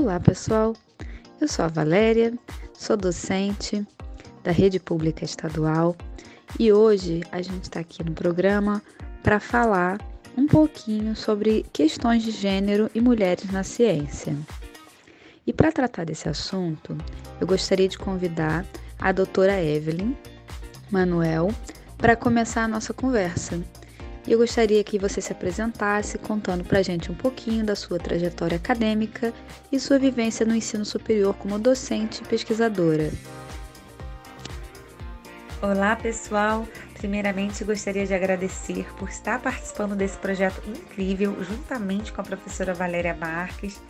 Olá, pessoal. Eu sou a Valéria, sou docente da Rede Pública Estadual e hoje a gente está aqui no programa para falar um pouquinho sobre questões de gênero e mulheres na ciência. E para tratar desse assunto, eu gostaria de convidar a doutora Evelyn Manuel para começar a nossa conversa. E eu gostaria que você se apresentasse contando para a gente um pouquinho da sua trajetória acadêmica e sua vivência no ensino superior como docente e pesquisadora. Olá, pessoal! Primeiramente, gostaria de agradecer por estar participando desse projeto incrível juntamente com a professora Valéria Marques.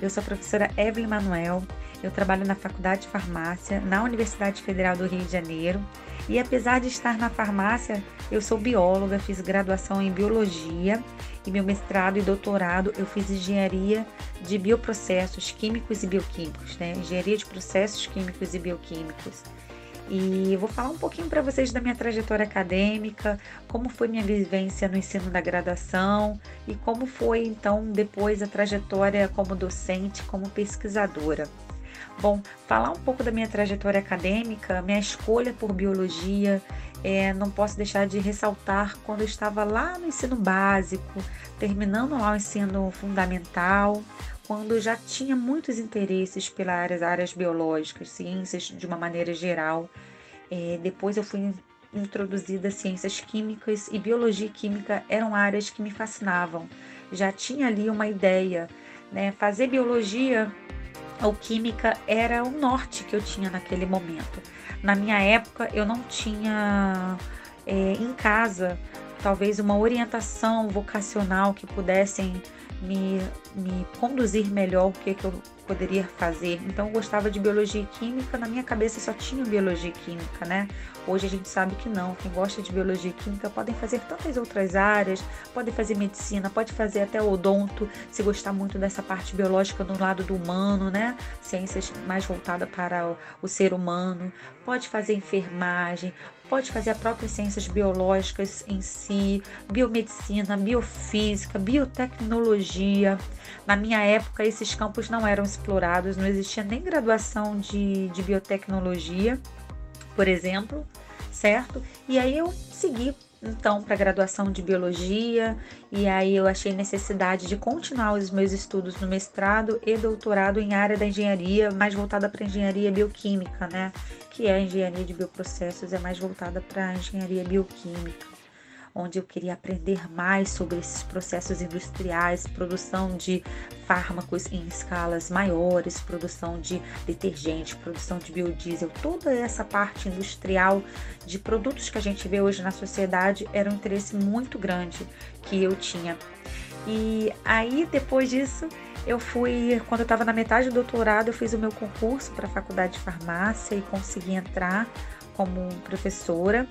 Eu sou a professora Evelyn Manuel, eu trabalho na Faculdade de Farmácia, na Universidade Federal do Rio de Janeiro e apesar de estar na farmácia, eu sou bióloga, fiz graduação em biologia e meu mestrado e doutorado eu fiz engenharia de bioprocessos químicos e bioquímicos, né? Engenharia de processos químicos e bioquímicos. E vou falar um pouquinho para vocês da minha trajetória acadêmica, como foi minha vivência no ensino da graduação e como foi então depois a trajetória como docente, como pesquisadora. Bom, falar um pouco da minha trajetória acadêmica, minha escolha por biologia, é, não posso deixar de ressaltar quando eu estava lá no ensino básico, terminando lá o ensino fundamental, quando eu já tinha muitos interesses pelas áreas, biológicas, ciências de uma maneira geral. É, depois eu fui introduzida ciências químicas e biologia e química eram áreas que me fascinavam. Já tinha ali uma ideia, né? Fazer biologia ou química era o norte que eu tinha naquele momento. Na minha época, eu não tinha é, em casa talvez uma orientação vocacional que pudessem me, me conduzir melhor o que, que eu poderia fazer. Então eu gostava de biologia e química, na minha cabeça só tinha biologia e química, né? Hoje a gente sabe que não. Quem gosta de biologia e química podem fazer tantas outras áreas, pode fazer medicina, pode fazer até odonto, se gostar muito dessa parte biológica do lado do humano, né? Ciências mais voltada para o, o ser humano, pode fazer enfermagem, pode fazer a própria ciências biológicas em si, biomedicina, biofísica, biotecnologia. Na minha época, esses campos não eram explorados, não existia nem graduação de, de biotecnologia, por exemplo, certo? E aí eu segui então para graduação de biologia e aí eu achei necessidade de continuar os meus estudos no mestrado e doutorado em área da engenharia, mais voltada para engenharia bioquímica, né? Que é a engenharia de bioprocessos, é mais voltada para engenharia bioquímica onde eu queria aprender mais sobre esses processos industriais, produção de fármacos em escalas maiores, produção de detergente, produção de biodiesel, toda essa parte industrial de produtos que a gente vê hoje na sociedade era um interesse muito grande que eu tinha. E aí, depois disso, eu fui, quando eu estava na metade do doutorado, eu fiz o meu concurso para a faculdade de farmácia e consegui entrar como professora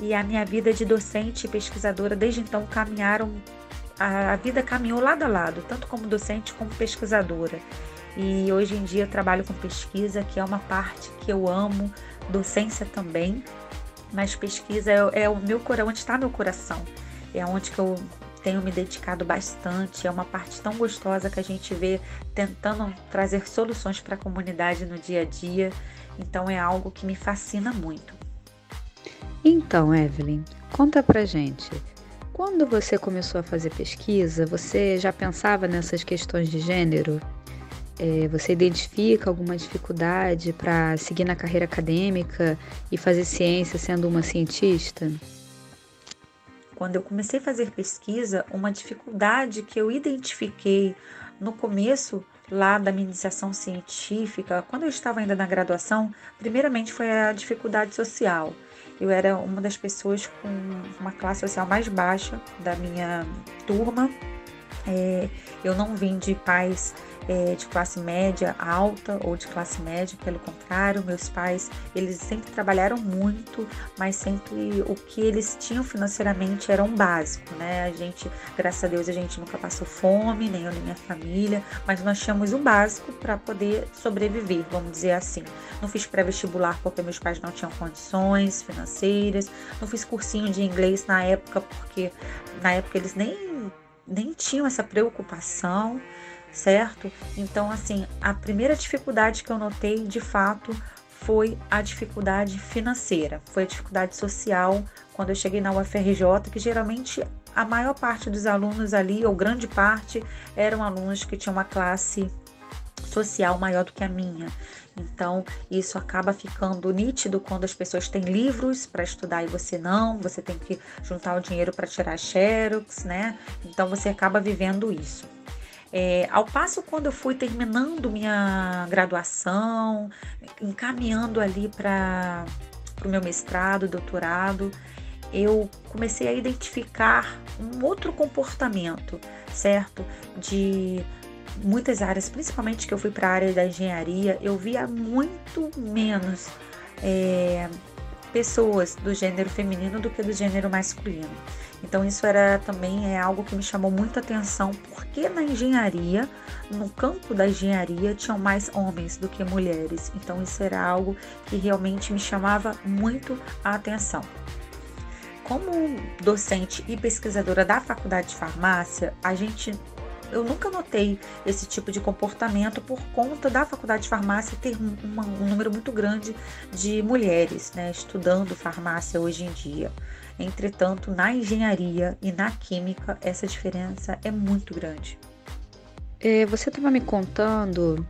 e a minha vida de docente e pesquisadora desde então caminharam a, a vida caminhou lado a lado, tanto como docente como pesquisadora. E hoje em dia eu trabalho com pesquisa, que é uma parte que eu amo, docência também, mas pesquisa é, é o meu coração, onde está meu coração. É onde que eu tenho me dedicado bastante, é uma parte tão gostosa que a gente vê tentando trazer soluções para a comunidade no dia a dia. Então é algo que me fascina muito. Então, Evelyn, conta pra gente. Quando você começou a fazer pesquisa, você já pensava nessas questões de gênero? É, você identifica alguma dificuldade para seguir na carreira acadêmica e fazer ciência sendo uma cientista? Quando eu comecei a fazer pesquisa, uma dificuldade que eu identifiquei no começo lá da minha iniciação científica, quando eu estava ainda na graduação, primeiramente foi a dificuldade social. Eu era uma das pessoas com uma classe social mais baixa da minha turma. É, eu não vim de pais é, de classe média alta ou de classe média, pelo contrário, meus pais eles sempre trabalharam muito, mas sempre o que eles tinham financeiramente era um básico, né? A gente, graças a Deus, a gente nunca passou fome, nem eu nem minha família, mas nós tínhamos um básico para poder sobreviver, vamos dizer assim. Não fiz pré-vestibular porque meus pais não tinham condições financeiras, não fiz cursinho de inglês na época porque na época eles nem nem tinham essa preocupação, certo? Então, assim, a primeira dificuldade que eu notei, de fato, foi a dificuldade financeira, foi a dificuldade social quando eu cheguei na UFRJ, que geralmente a maior parte dos alunos ali, ou grande parte, eram alunos que tinham uma classe social maior do que a minha. Então, isso acaba ficando nítido quando as pessoas têm livros para estudar e você não, você tem que juntar o dinheiro para tirar xerox, né? Então, você acaba vivendo isso. É, ao passo, quando eu fui terminando minha graduação, encaminhando ali para o meu mestrado, doutorado, eu comecei a identificar um outro comportamento, certo? De muitas áreas, principalmente que eu fui para a área da engenharia, eu via muito menos é, pessoas do gênero feminino do que do gênero masculino. Então isso era também é algo que me chamou muita atenção, porque na engenharia, no campo da engenharia, tinham mais homens do que mulheres. Então isso era algo que realmente me chamava muito a atenção. Como docente e pesquisadora da Faculdade de Farmácia, a gente eu nunca notei esse tipo de comportamento por conta da faculdade de farmácia ter um, número muito grande de mulheres né, estudando farmácia hoje em dia. Entretanto, na engenharia e na química, essa diferença é muito grande. É, você estava me contando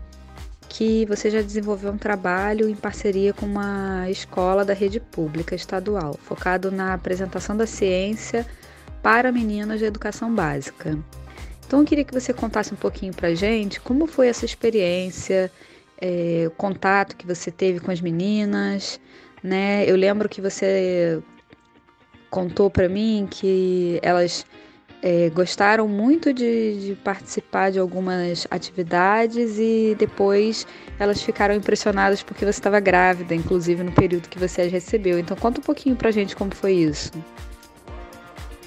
que você já desenvolveu um trabalho em parceria com uma escola da rede pública estadual, focado na apresentação da ciência para meninas de educação básica. Então eu queria que você contasse um pouquinho para gente como foi essa experiência, é, o contato que você teve com as meninas, né? Eu lembro que você contou para mim que elas é, gostaram muito de, de, participar de algumas atividades e depois elas ficaram impressionadas porque você estava grávida, inclusive no período que você as recebeu. Então conta um pouquinho para gente como foi isso.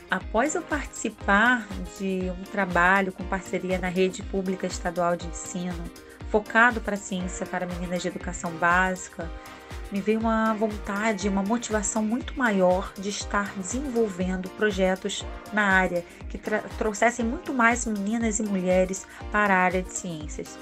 Após eu participar de um trabalho com parceria na rede pública estadual de ensino, focado para a ciência para meninas de educação básica, me veio uma vontade, uma motivação muito maior de estar desenvolvendo projetos na área que trouxessem muito mais meninas e mulheres para a área de ciências.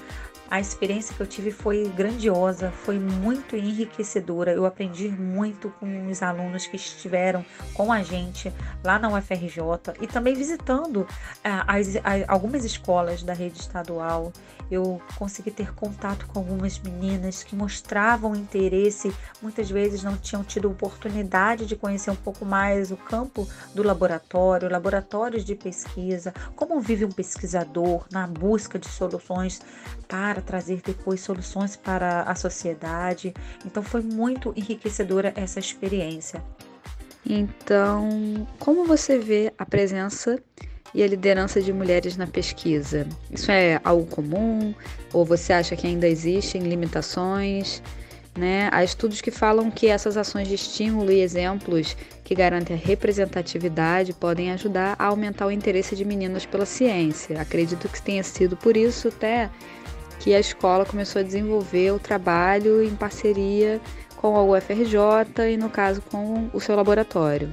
A experiência que eu tive foi grandiosa, foi muito enriquecedora. Eu aprendi muito com os alunos que estiveram com a gente lá na UFRJ e também visitando ah, as, as, algumas escolas da rede estadual. Eu consegui ter contato com algumas meninas que mostravam interesse, muitas vezes não tinham tido oportunidade de conhecer um pouco mais o campo do laboratório, laboratórios de pesquisa, como vive um pesquisador na busca de soluções para para trazer depois soluções para a sociedade. Então foi muito enriquecedora essa experiência. Então, como você vê a presença e a liderança de mulheres na pesquisa? Isso é algo comum ou você acha que ainda existem limitações? Né? Há estudos que falam que essas ações de estímulo e exemplos que garantem a representatividade podem ajudar a aumentar o interesse de meninas pela ciência. Acredito que tenha sido por isso até que a escola começou a desenvolver o trabalho em parceria com a UFRJ e, no caso, com o seu laboratório.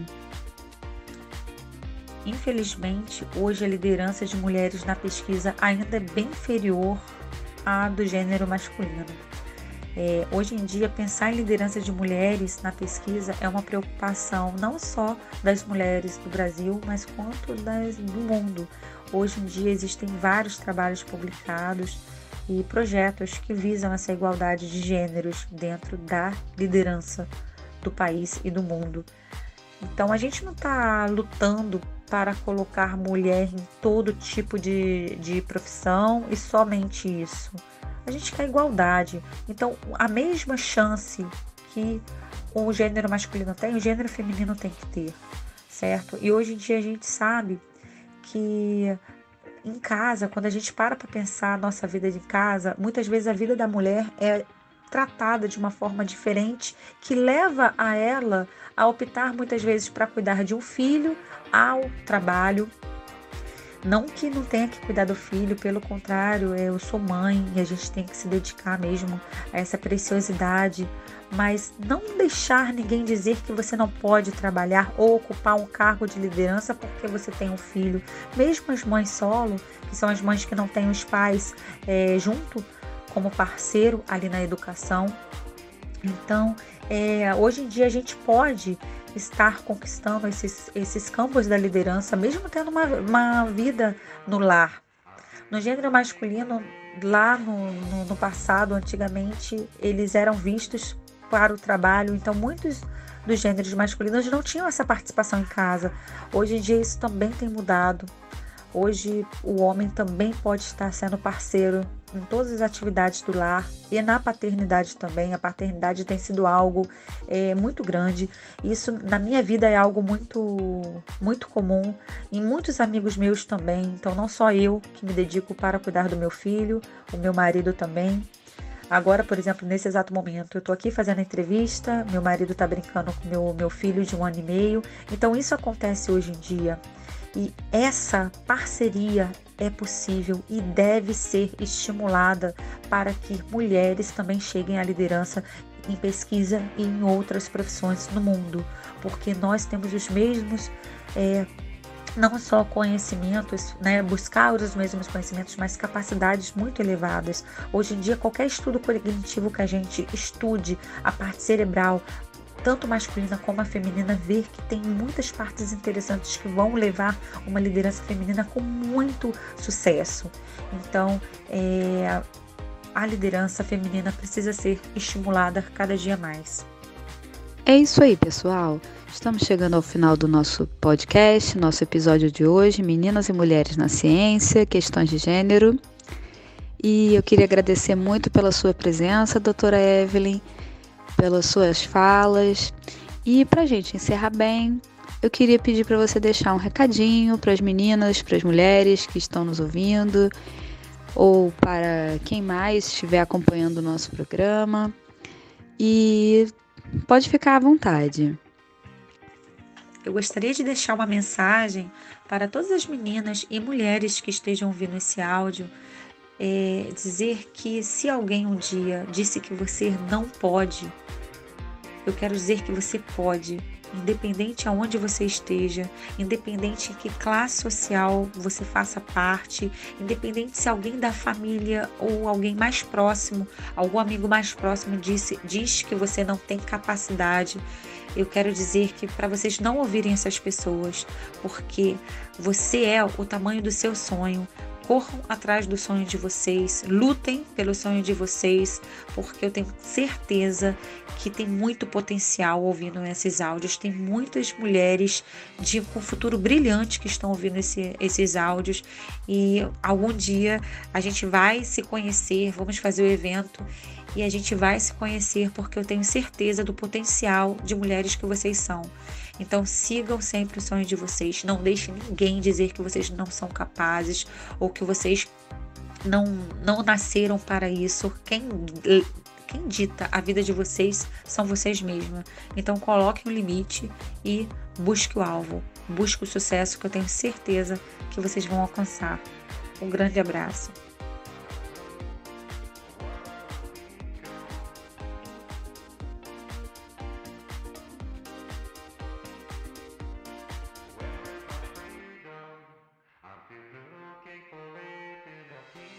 Infelizmente, hoje a liderança de mulheres na pesquisa ainda é bem inferior à do gênero masculino. É, hoje em dia, pensar em liderança de mulheres na pesquisa é uma preocupação não só das mulheres do Brasil, mas quanto das do mundo. Hoje em dia existem vários trabalhos publicados e projetos que visam essa igualdade de gêneros dentro da liderança do país e do mundo. Então a gente não está lutando para colocar mulher em todo tipo de, de profissão e somente isso. A gente quer igualdade. Então a mesma chance que o gênero masculino tem, o gênero feminino tem que ter, certo? E hoje em dia a gente sabe que em casa, quando a gente para para pensar a nossa vida de casa, muitas vezes a vida da mulher é tratada de uma forma diferente que leva a ela a optar muitas vezes para cuidar de um filho, ao trabalho. Não que não tenha que cuidar do filho, pelo contrário, eu sou mãe e a gente tem que se dedicar mesmo a essa preciosidade, mas não deixar ninguém dizer que você não pode trabalhar ou ocupar um cargo de liderança porque você tem um filho. Mesmo as mães solo, que são as mães que não têm os pais é, junto como parceiro ali na educação. Então, é, hoje em dia a gente pode estar conquistando esses, esses campos da liderança, mesmo tendo uma, uma vida no lar. No gênero masculino, lá no, no, no passado, antigamente, eles eram vistos para o trabalho, então muitos dos gêneros masculinos não tinham essa participação em casa. Hoje em dia isso também tem mudado. Hoje o homem também pode estar sendo parceiro em todas as atividades do lar e na paternidade também. A paternidade tem sido algo é, muito grande. Isso na minha vida é algo muito, muito comum. Em muitos amigos meus também. Então não só eu que me dedico para cuidar do meu filho, o meu marido também. Agora, por exemplo, nesse exato momento, eu estou aqui fazendo a entrevista, meu marido está brincando com meu, meu filho de um ano e meio. Então isso acontece hoje em dia. E essa parceria é possível e deve ser estimulada para que mulheres também cheguem à liderança em pesquisa e em outras profissões no mundo, porque nós temos os mesmos. É, não só conhecimentos, né, buscar os mesmos conhecimentos, mas capacidades muito elevadas. Hoje em dia, qualquer estudo cognitivo que a gente estude, a parte cerebral, tanto masculina como a feminina, ver que tem muitas partes interessantes que vão levar uma liderança feminina com muito sucesso. Então, é, a liderança feminina precisa ser estimulada cada dia mais. É isso aí, pessoal. Estamos chegando ao final do nosso podcast, nosso episódio de hoje, Meninas e Mulheres na Ciência, Questões de Gênero. E eu queria agradecer muito pela sua presença, doutora Evelyn pelas suas falas. E para a gente encerrar bem, eu queria pedir para você deixar um recadinho para as meninas, para as mulheres que estão nos ouvindo, ou para quem mais estiver acompanhando o nosso programa. E pode ficar à vontade. Eu gostaria de deixar uma mensagem para todas as meninas e mulheres que estejam ouvindo esse áudio. É dizer que se alguém um dia disse que você não pode, eu quero dizer que você pode, independente aonde você esteja, independente em que classe social você faça parte, independente se alguém da família ou alguém mais próximo, algum amigo mais próximo disse, diz que você não tem capacidade. Eu quero dizer que para vocês não ouvirem essas pessoas, porque você é o tamanho do seu sonho, corram atrás do sonho de vocês, lutem pelo sonho de vocês, porque eu tenho certeza que tem muito potencial ouvindo esses áudios. Tem muitas mulheres de com futuro brilhante que estão ouvindo esse, esses áudios e algum dia a gente vai se conhecer, vamos fazer o evento e a gente vai se conhecer porque eu tenho certeza do potencial de mulheres que vocês são. Então sigam sempre o sonho de vocês. Não deixem ninguém dizer que vocês não são capazes ou que vocês não, não nasceram para isso. Quem, quem dita a vida de vocês são vocês mesmos. Então coloquem o limite e busque o alvo. Busque o sucesso que eu tenho certeza que vocês vão alcançar. Um grande abraço.